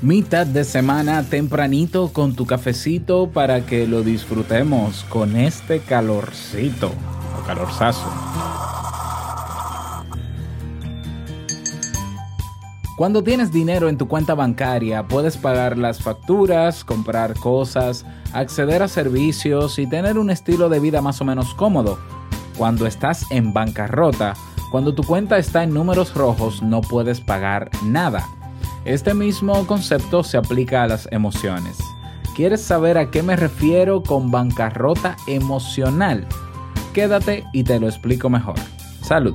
mitad de semana tempranito con tu cafecito para que lo disfrutemos con este calorcito o calorzazo. Cuando tienes dinero en tu cuenta bancaria, puedes pagar las facturas, comprar cosas, acceder a servicios y tener un estilo de vida más o menos cómodo. Cuando estás en bancarrota, cuando tu cuenta está en números rojos, no puedes pagar nada. Este mismo concepto se aplica a las emociones. ¿Quieres saber a qué me refiero con bancarrota emocional? Quédate y te lo explico mejor. Salud.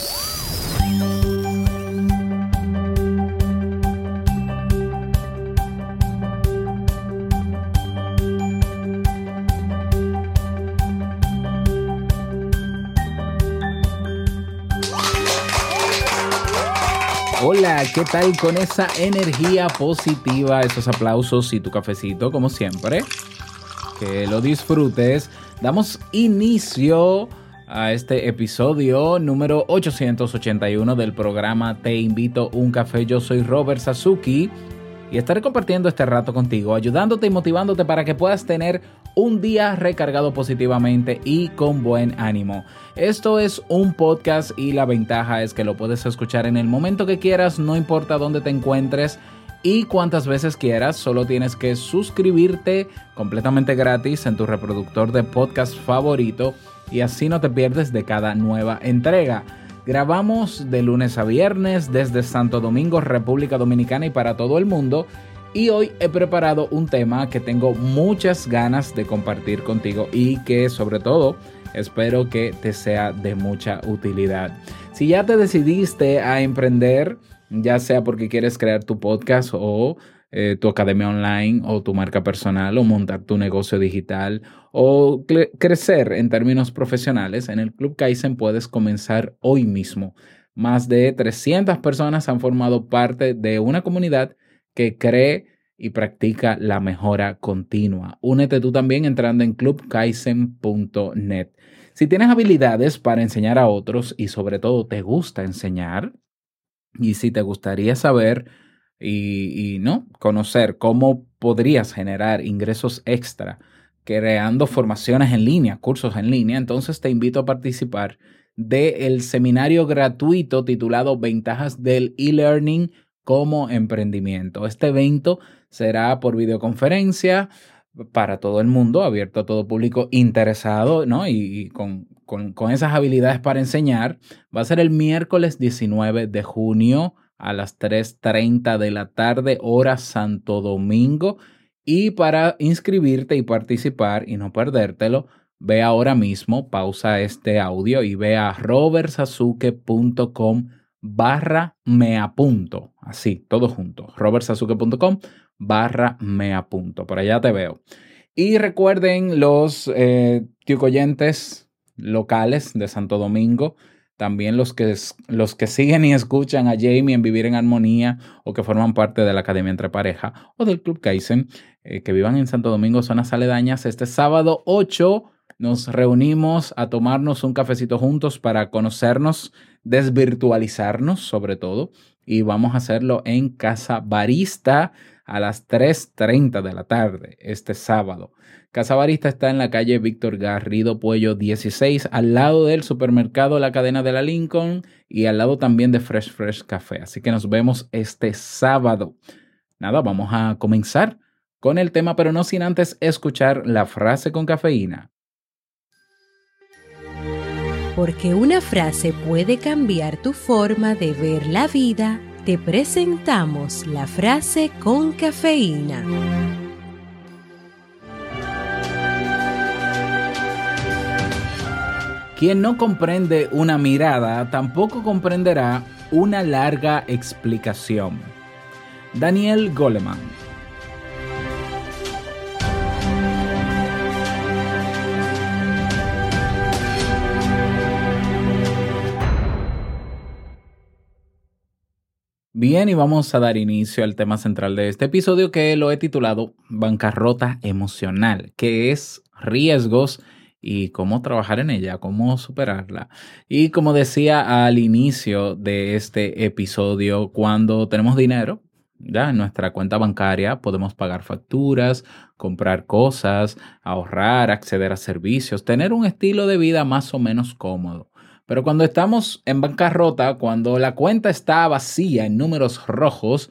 Hola, ¿qué tal con esa energía positiva, esos aplausos y tu cafecito como siempre? Que lo disfrutes. Damos inicio a este episodio número 881 del programa Te invito un café. Yo soy Robert Sasuki y estaré compartiendo este rato contigo, ayudándote y motivándote para que puedas tener un día recargado positivamente y con buen ánimo. Esto es un podcast y la ventaja es que lo puedes escuchar en el momento que quieras, no importa dónde te encuentres y cuantas veces quieras, solo tienes que suscribirte completamente gratis en tu reproductor de podcast favorito y así no te pierdes de cada nueva entrega. Grabamos de lunes a viernes desde Santo Domingo, República Dominicana y para todo el mundo. Y hoy he preparado un tema que tengo muchas ganas de compartir contigo y que sobre todo espero que te sea de mucha utilidad. Si ya te decidiste a emprender, ya sea porque quieres crear tu podcast o eh, tu academia online o tu marca personal o montar tu negocio digital o crecer en términos profesionales, en el Club Kaizen puedes comenzar hoy mismo. Más de 300 personas han formado parte de una comunidad que cree y practica la mejora continua. Únete tú también entrando en clubkaizen.net. Si tienes habilidades para enseñar a otros y sobre todo te gusta enseñar, y si te gustaría saber y, y no conocer cómo podrías generar ingresos extra creando formaciones en línea, cursos en línea, entonces te invito a participar del seminario gratuito titulado Ventajas del e-learning como emprendimiento. Este evento será por videoconferencia para todo el mundo, abierto a todo público interesado, ¿no? Y, con, con, con, esas habilidades para enseñar. Va a ser el miércoles 19 de junio a las 3.30 de la tarde, hora Santo Domingo. Y para inscribirte y participar y no perdértelo, ve ahora mismo, pausa este audio y ve a robertsasuke.com barra me apunto. Así, todo junto. robertsasuke.com barra me apunto. Por allá te veo. Y recuerden los eh, locales de Santo Domingo, también los que, los que siguen y escuchan a Jamie en Vivir en Armonía o que forman parte de la Academia Entre Pareja o del Club Kaizen, eh, que vivan en Santo Domingo, zonas aledañas, este sábado 8 nos reunimos a tomarnos un cafecito juntos para conocernos, desvirtualizarnos sobre todo, y vamos a hacerlo en Casa Barista a las 3.30 de la tarde este sábado. Casa Barista está en la calle Víctor Garrido Puello 16, al lado del supermercado La Cadena de la Lincoln y al lado también de Fresh Fresh Café. Así que nos vemos este sábado. Nada, vamos a comenzar con el tema, pero no sin antes escuchar la frase con cafeína porque una frase puede cambiar tu forma de ver la vida, te presentamos la frase con cafeína. Quien no comprende una mirada tampoco comprenderá una larga explicación. Daniel Goleman Bien, y vamos a dar inicio al tema central de este episodio que lo he titulado Bancarrota emocional, que es riesgos y cómo trabajar en ella, cómo superarla. Y como decía al inicio de este episodio, cuando tenemos dinero, ya en nuestra cuenta bancaria podemos pagar facturas, comprar cosas, ahorrar, acceder a servicios, tener un estilo de vida más o menos cómodo. Pero cuando estamos en bancarrota, cuando la cuenta está vacía en números rojos,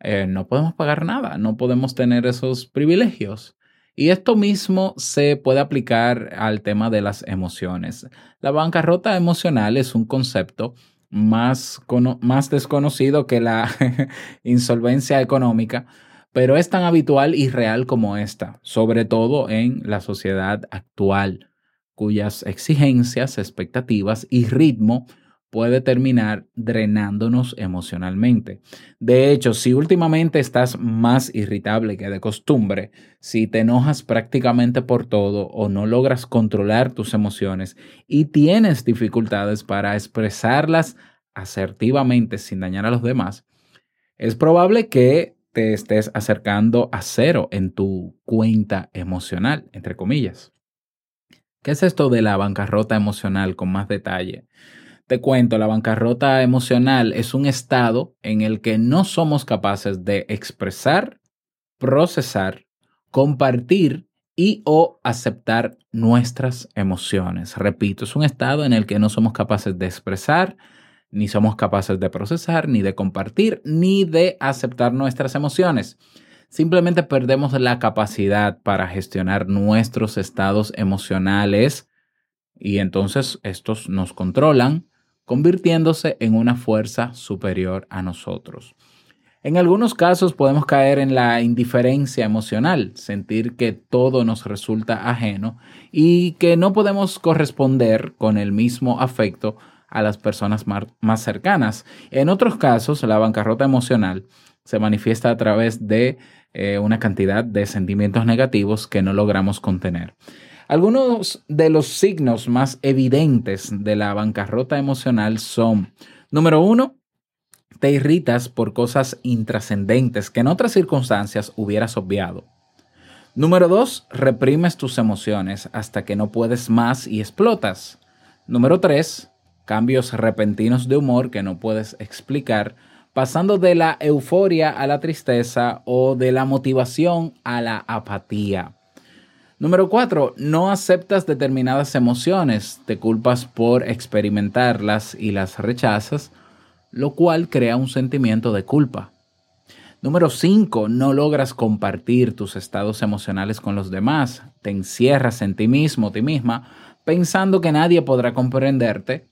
eh, no podemos pagar nada, no podemos tener esos privilegios. Y esto mismo se puede aplicar al tema de las emociones. La bancarrota emocional es un concepto más, más desconocido que la insolvencia económica, pero es tan habitual y real como esta, sobre todo en la sociedad actual cuyas exigencias, expectativas y ritmo puede terminar drenándonos emocionalmente. De hecho, si últimamente estás más irritable que de costumbre, si te enojas prácticamente por todo o no logras controlar tus emociones y tienes dificultades para expresarlas asertivamente sin dañar a los demás, es probable que te estés acercando a cero en tu cuenta emocional, entre comillas. ¿Qué es esto de la bancarrota emocional con más detalle? Te cuento, la bancarrota emocional es un estado en el que no somos capaces de expresar, procesar, compartir y o aceptar nuestras emociones. Repito, es un estado en el que no somos capaces de expresar, ni somos capaces de procesar, ni de compartir, ni de aceptar nuestras emociones simplemente perdemos la capacidad para gestionar nuestros estados emocionales y entonces estos nos controlan, convirtiéndose en una fuerza superior a nosotros. En algunos casos podemos caer en la indiferencia emocional, sentir que todo nos resulta ajeno y que no podemos corresponder con el mismo afecto a las personas más cercanas. En otros casos, la bancarrota emocional se manifiesta a través de eh, una cantidad de sentimientos negativos que no logramos contener. Algunos de los signos más evidentes de la bancarrota emocional son, número uno, te irritas por cosas intrascendentes que en otras circunstancias hubieras obviado. Número dos, reprimes tus emociones hasta que no puedes más y explotas. Número tres, cambios repentinos de humor que no puedes explicar pasando de la euforia a la tristeza o de la motivación a la apatía. Número cuatro, no aceptas determinadas emociones, te culpas por experimentarlas y las rechazas, lo cual crea un sentimiento de culpa. Número cinco, no logras compartir tus estados emocionales con los demás, te encierras en ti mismo, ti misma, pensando que nadie podrá comprenderte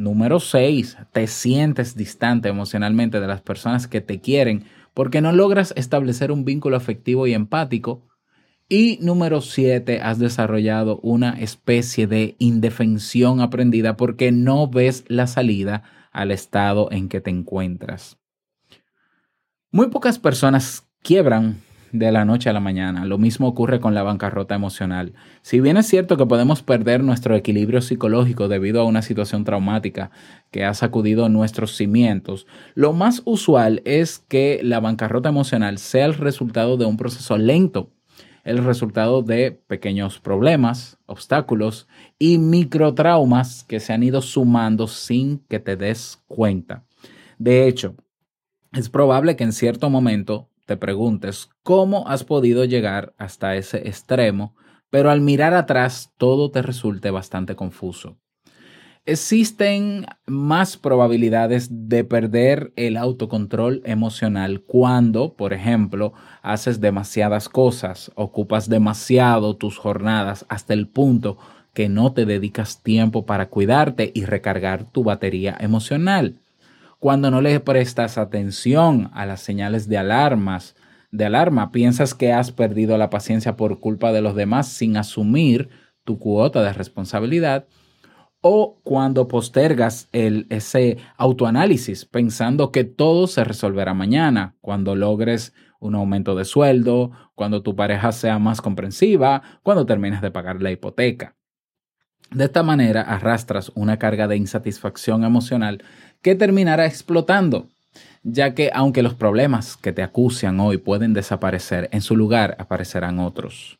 Número 6, te sientes distante emocionalmente de las personas que te quieren porque no logras establecer un vínculo afectivo y empático. Y número 7, has desarrollado una especie de indefensión aprendida porque no ves la salida al estado en que te encuentras. Muy pocas personas quiebran de la noche a la mañana. Lo mismo ocurre con la bancarrota emocional. Si bien es cierto que podemos perder nuestro equilibrio psicológico debido a una situación traumática que ha sacudido nuestros cimientos, lo más usual es que la bancarrota emocional sea el resultado de un proceso lento, el resultado de pequeños problemas, obstáculos y microtraumas que se han ido sumando sin que te des cuenta. De hecho, es probable que en cierto momento te preguntes cómo has podido llegar hasta ese extremo, pero al mirar atrás todo te resulte bastante confuso. Existen más probabilidades de perder el autocontrol emocional cuando, por ejemplo, haces demasiadas cosas, ocupas demasiado tus jornadas hasta el punto que no te dedicas tiempo para cuidarte y recargar tu batería emocional cuando no le prestas atención a las señales de alarmas, de alarma, piensas que has perdido la paciencia por culpa de los demás sin asumir tu cuota de responsabilidad, o cuando postergas el, ese autoanálisis pensando que todo se resolverá mañana, cuando logres un aumento de sueldo, cuando tu pareja sea más comprensiva, cuando termines de pagar la hipoteca. De esta manera arrastras una carga de insatisfacción emocional que terminará explotando, ya que aunque los problemas que te acucian hoy pueden desaparecer, en su lugar aparecerán otros.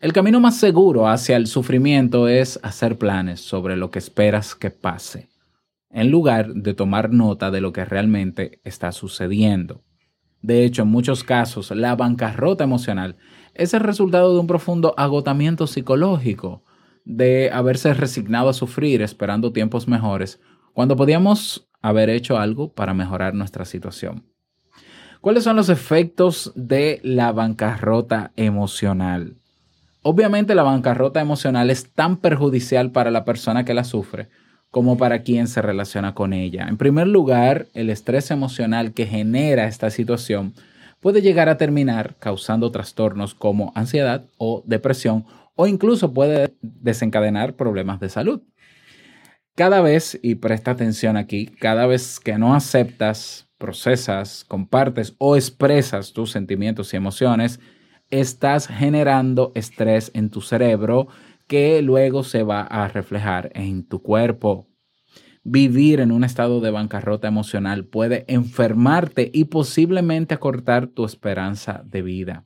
El camino más seguro hacia el sufrimiento es hacer planes sobre lo que esperas que pase, en lugar de tomar nota de lo que realmente está sucediendo. De hecho, en muchos casos, la bancarrota emocional es el resultado de un profundo agotamiento psicológico, de haberse resignado a sufrir esperando tiempos mejores, cuando podíamos haber hecho algo para mejorar nuestra situación. ¿Cuáles son los efectos de la bancarrota emocional? Obviamente la bancarrota emocional es tan perjudicial para la persona que la sufre como para quien se relaciona con ella. En primer lugar, el estrés emocional que genera esta situación puede llegar a terminar causando trastornos como ansiedad o depresión o incluso puede desencadenar problemas de salud. Cada vez, y presta atención aquí, cada vez que no aceptas, procesas, compartes o expresas tus sentimientos y emociones, estás generando estrés en tu cerebro que luego se va a reflejar en tu cuerpo. Vivir en un estado de bancarrota emocional puede enfermarte y posiblemente acortar tu esperanza de vida.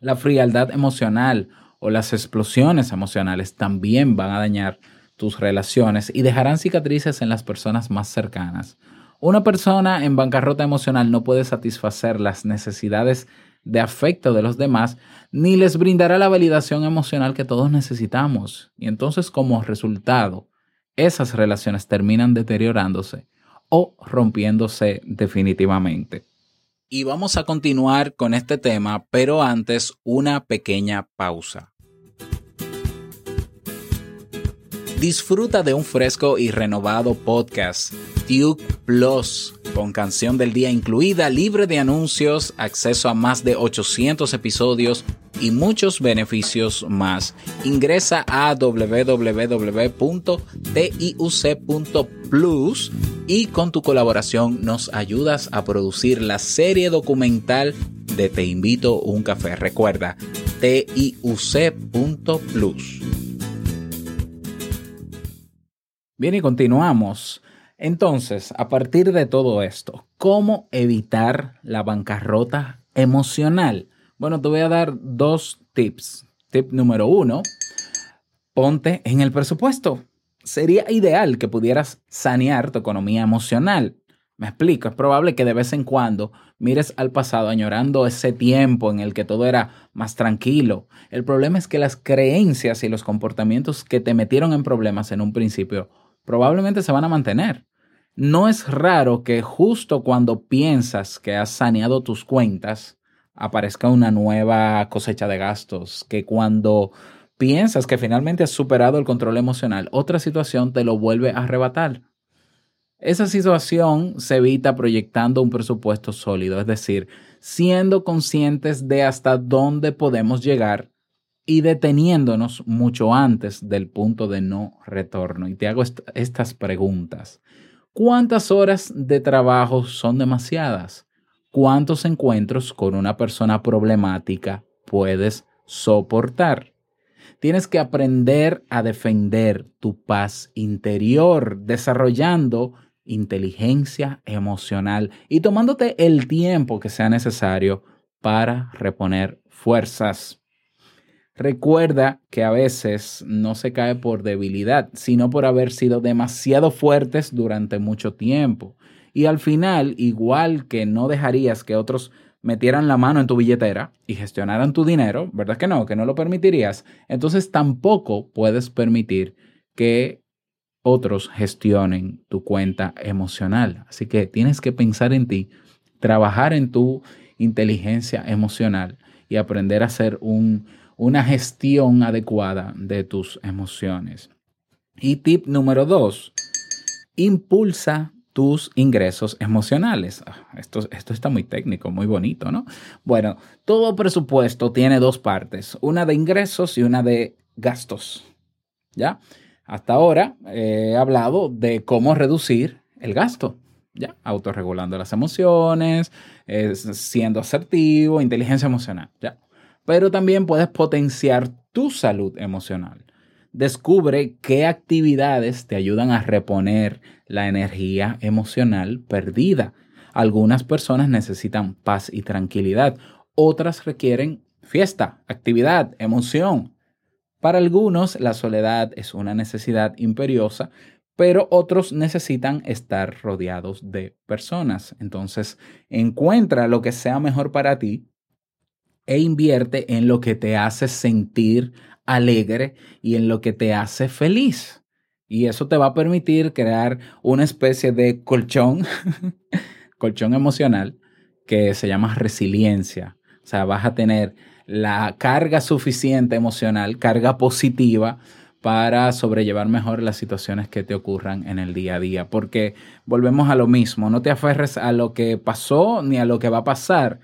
La frialdad emocional o las explosiones emocionales también van a dañar tus relaciones y dejarán cicatrices en las personas más cercanas. Una persona en bancarrota emocional no puede satisfacer las necesidades de afecto de los demás, ni les brindará la validación emocional que todos necesitamos. Y entonces como resultado, esas relaciones terminan deteriorándose o rompiéndose definitivamente. Y vamos a continuar con este tema, pero antes una pequeña pausa. Disfruta de un fresco y renovado podcast, Duke Plus, con canción del día incluida, libre de anuncios, acceso a más de 800 episodios y muchos beneficios más. Ingresa a www.tiuc.plus y con tu colaboración nos ayudas a producir la serie documental de Te invito un café. Recuerda, tiuc.plus. Bien, y continuamos. Entonces, a partir de todo esto, ¿cómo evitar la bancarrota emocional? Bueno, te voy a dar dos tips. Tip número uno, ponte en el presupuesto. Sería ideal que pudieras sanear tu economía emocional. Me explico, es probable que de vez en cuando mires al pasado añorando ese tiempo en el que todo era más tranquilo. El problema es que las creencias y los comportamientos que te metieron en problemas en un principio probablemente se van a mantener. No es raro que justo cuando piensas que has saneado tus cuentas, aparezca una nueva cosecha de gastos, que cuando piensas que finalmente has superado el control emocional, otra situación te lo vuelve a arrebatar. Esa situación se evita proyectando un presupuesto sólido, es decir, siendo conscientes de hasta dónde podemos llegar y deteniéndonos mucho antes del punto de no retorno. Y te hago est estas preguntas. ¿Cuántas horas de trabajo son demasiadas? ¿Cuántos encuentros con una persona problemática puedes soportar? Tienes que aprender a defender tu paz interior, desarrollando inteligencia emocional y tomándote el tiempo que sea necesario para reponer fuerzas. Recuerda que a veces no se cae por debilidad, sino por haber sido demasiado fuertes durante mucho tiempo. Y al final, igual que no dejarías que otros metieran la mano en tu billetera y gestionaran tu dinero, ¿verdad que no? Que no lo permitirías. Entonces tampoco puedes permitir que otros gestionen tu cuenta emocional. Así que tienes que pensar en ti, trabajar en tu inteligencia emocional y aprender a ser un una gestión adecuada de tus emociones. Y tip número dos, impulsa tus ingresos emocionales. Ah, esto, esto está muy técnico, muy bonito, ¿no? Bueno, todo presupuesto tiene dos partes, una de ingresos y una de gastos. ¿Ya? Hasta ahora he hablado de cómo reducir el gasto, ¿ya? Autorregulando las emociones, siendo asertivo, inteligencia emocional, ¿ya? Pero también puedes potenciar tu salud emocional. Descubre qué actividades te ayudan a reponer la energía emocional perdida. Algunas personas necesitan paz y tranquilidad, otras requieren fiesta, actividad, emoción. Para algunos la soledad es una necesidad imperiosa, pero otros necesitan estar rodeados de personas. Entonces, encuentra lo que sea mejor para ti e invierte en lo que te hace sentir alegre y en lo que te hace feliz. Y eso te va a permitir crear una especie de colchón, colchón emocional, que se llama resiliencia. O sea, vas a tener la carga suficiente emocional, carga positiva, para sobrellevar mejor las situaciones que te ocurran en el día a día. Porque volvemos a lo mismo, no te aferres a lo que pasó ni a lo que va a pasar.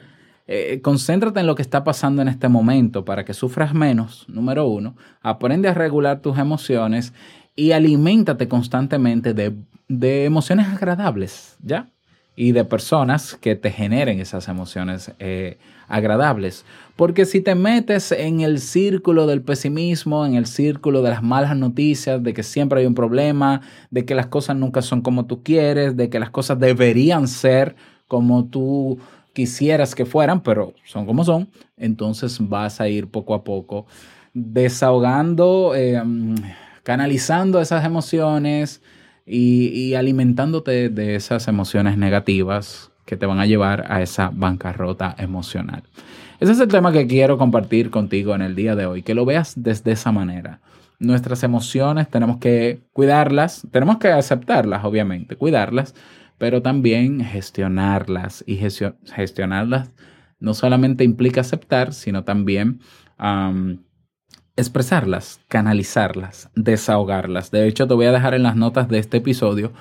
Eh, concéntrate en lo que está pasando en este momento para que sufras menos, número uno. Aprende a regular tus emociones y aliméntate constantemente de, de emociones agradables, ¿ya? Y de personas que te generen esas emociones eh, agradables. Porque si te metes en el círculo del pesimismo, en el círculo de las malas noticias, de que siempre hay un problema, de que las cosas nunca son como tú quieres, de que las cosas deberían ser como tú quisieras que fueran, pero son como son, entonces vas a ir poco a poco desahogando, eh, canalizando esas emociones y, y alimentándote de esas emociones negativas que te van a llevar a esa bancarrota emocional. Ese es el tema que quiero compartir contigo en el día de hoy, que lo veas desde esa manera. Nuestras emociones tenemos que cuidarlas, tenemos que aceptarlas, obviamente, cuidarlas, pero también gestionarlas. Y gestio- gestionarlas no solamente implica aceptar, sino también am, expresarlas, canalizarlas, desahogarlas. De hecho, te voy a dejar en las notas de este episodio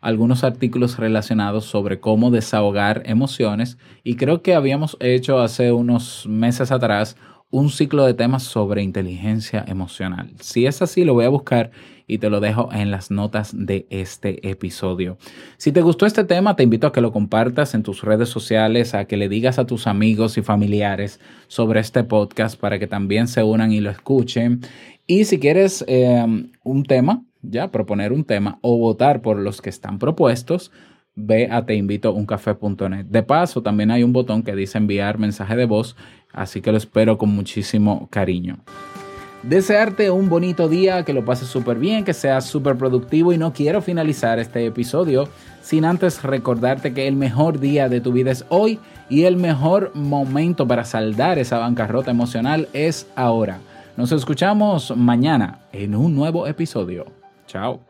algunos artículos relacionados sobre cómo desahogar emociones y creo que habíamos hecho hace unos meses atrás un ciclo de temas sobre inteligencia emocional. Si es así, lo voy a buscar y te lo dejo en las notas de este episodio. Si te gustó este tema, te invito a que lo compartas en tus redes sociales, a que le digas a tus amigos y familiares sobre este podcast para que también se unan y lo escuchen. Y si quieres eh, un tema, ya proponer un tema o votar por los que están propuestos, ve a teinvitouncafé.net. De paso, también hay un botón que dice enviar mensaje de voz, así que lo espero con muchísimo cariño. Desearte un bonito día, que lo pases súper bien, que seas súper productivo y no quiero finalizar este episodio sin antes recordarte que el mejor día de tu vida es hoy y el mejor momento para saldar esa bancarrota emocional es ahora. Nos escuchamos mañana en un nuevo episodio. Chao.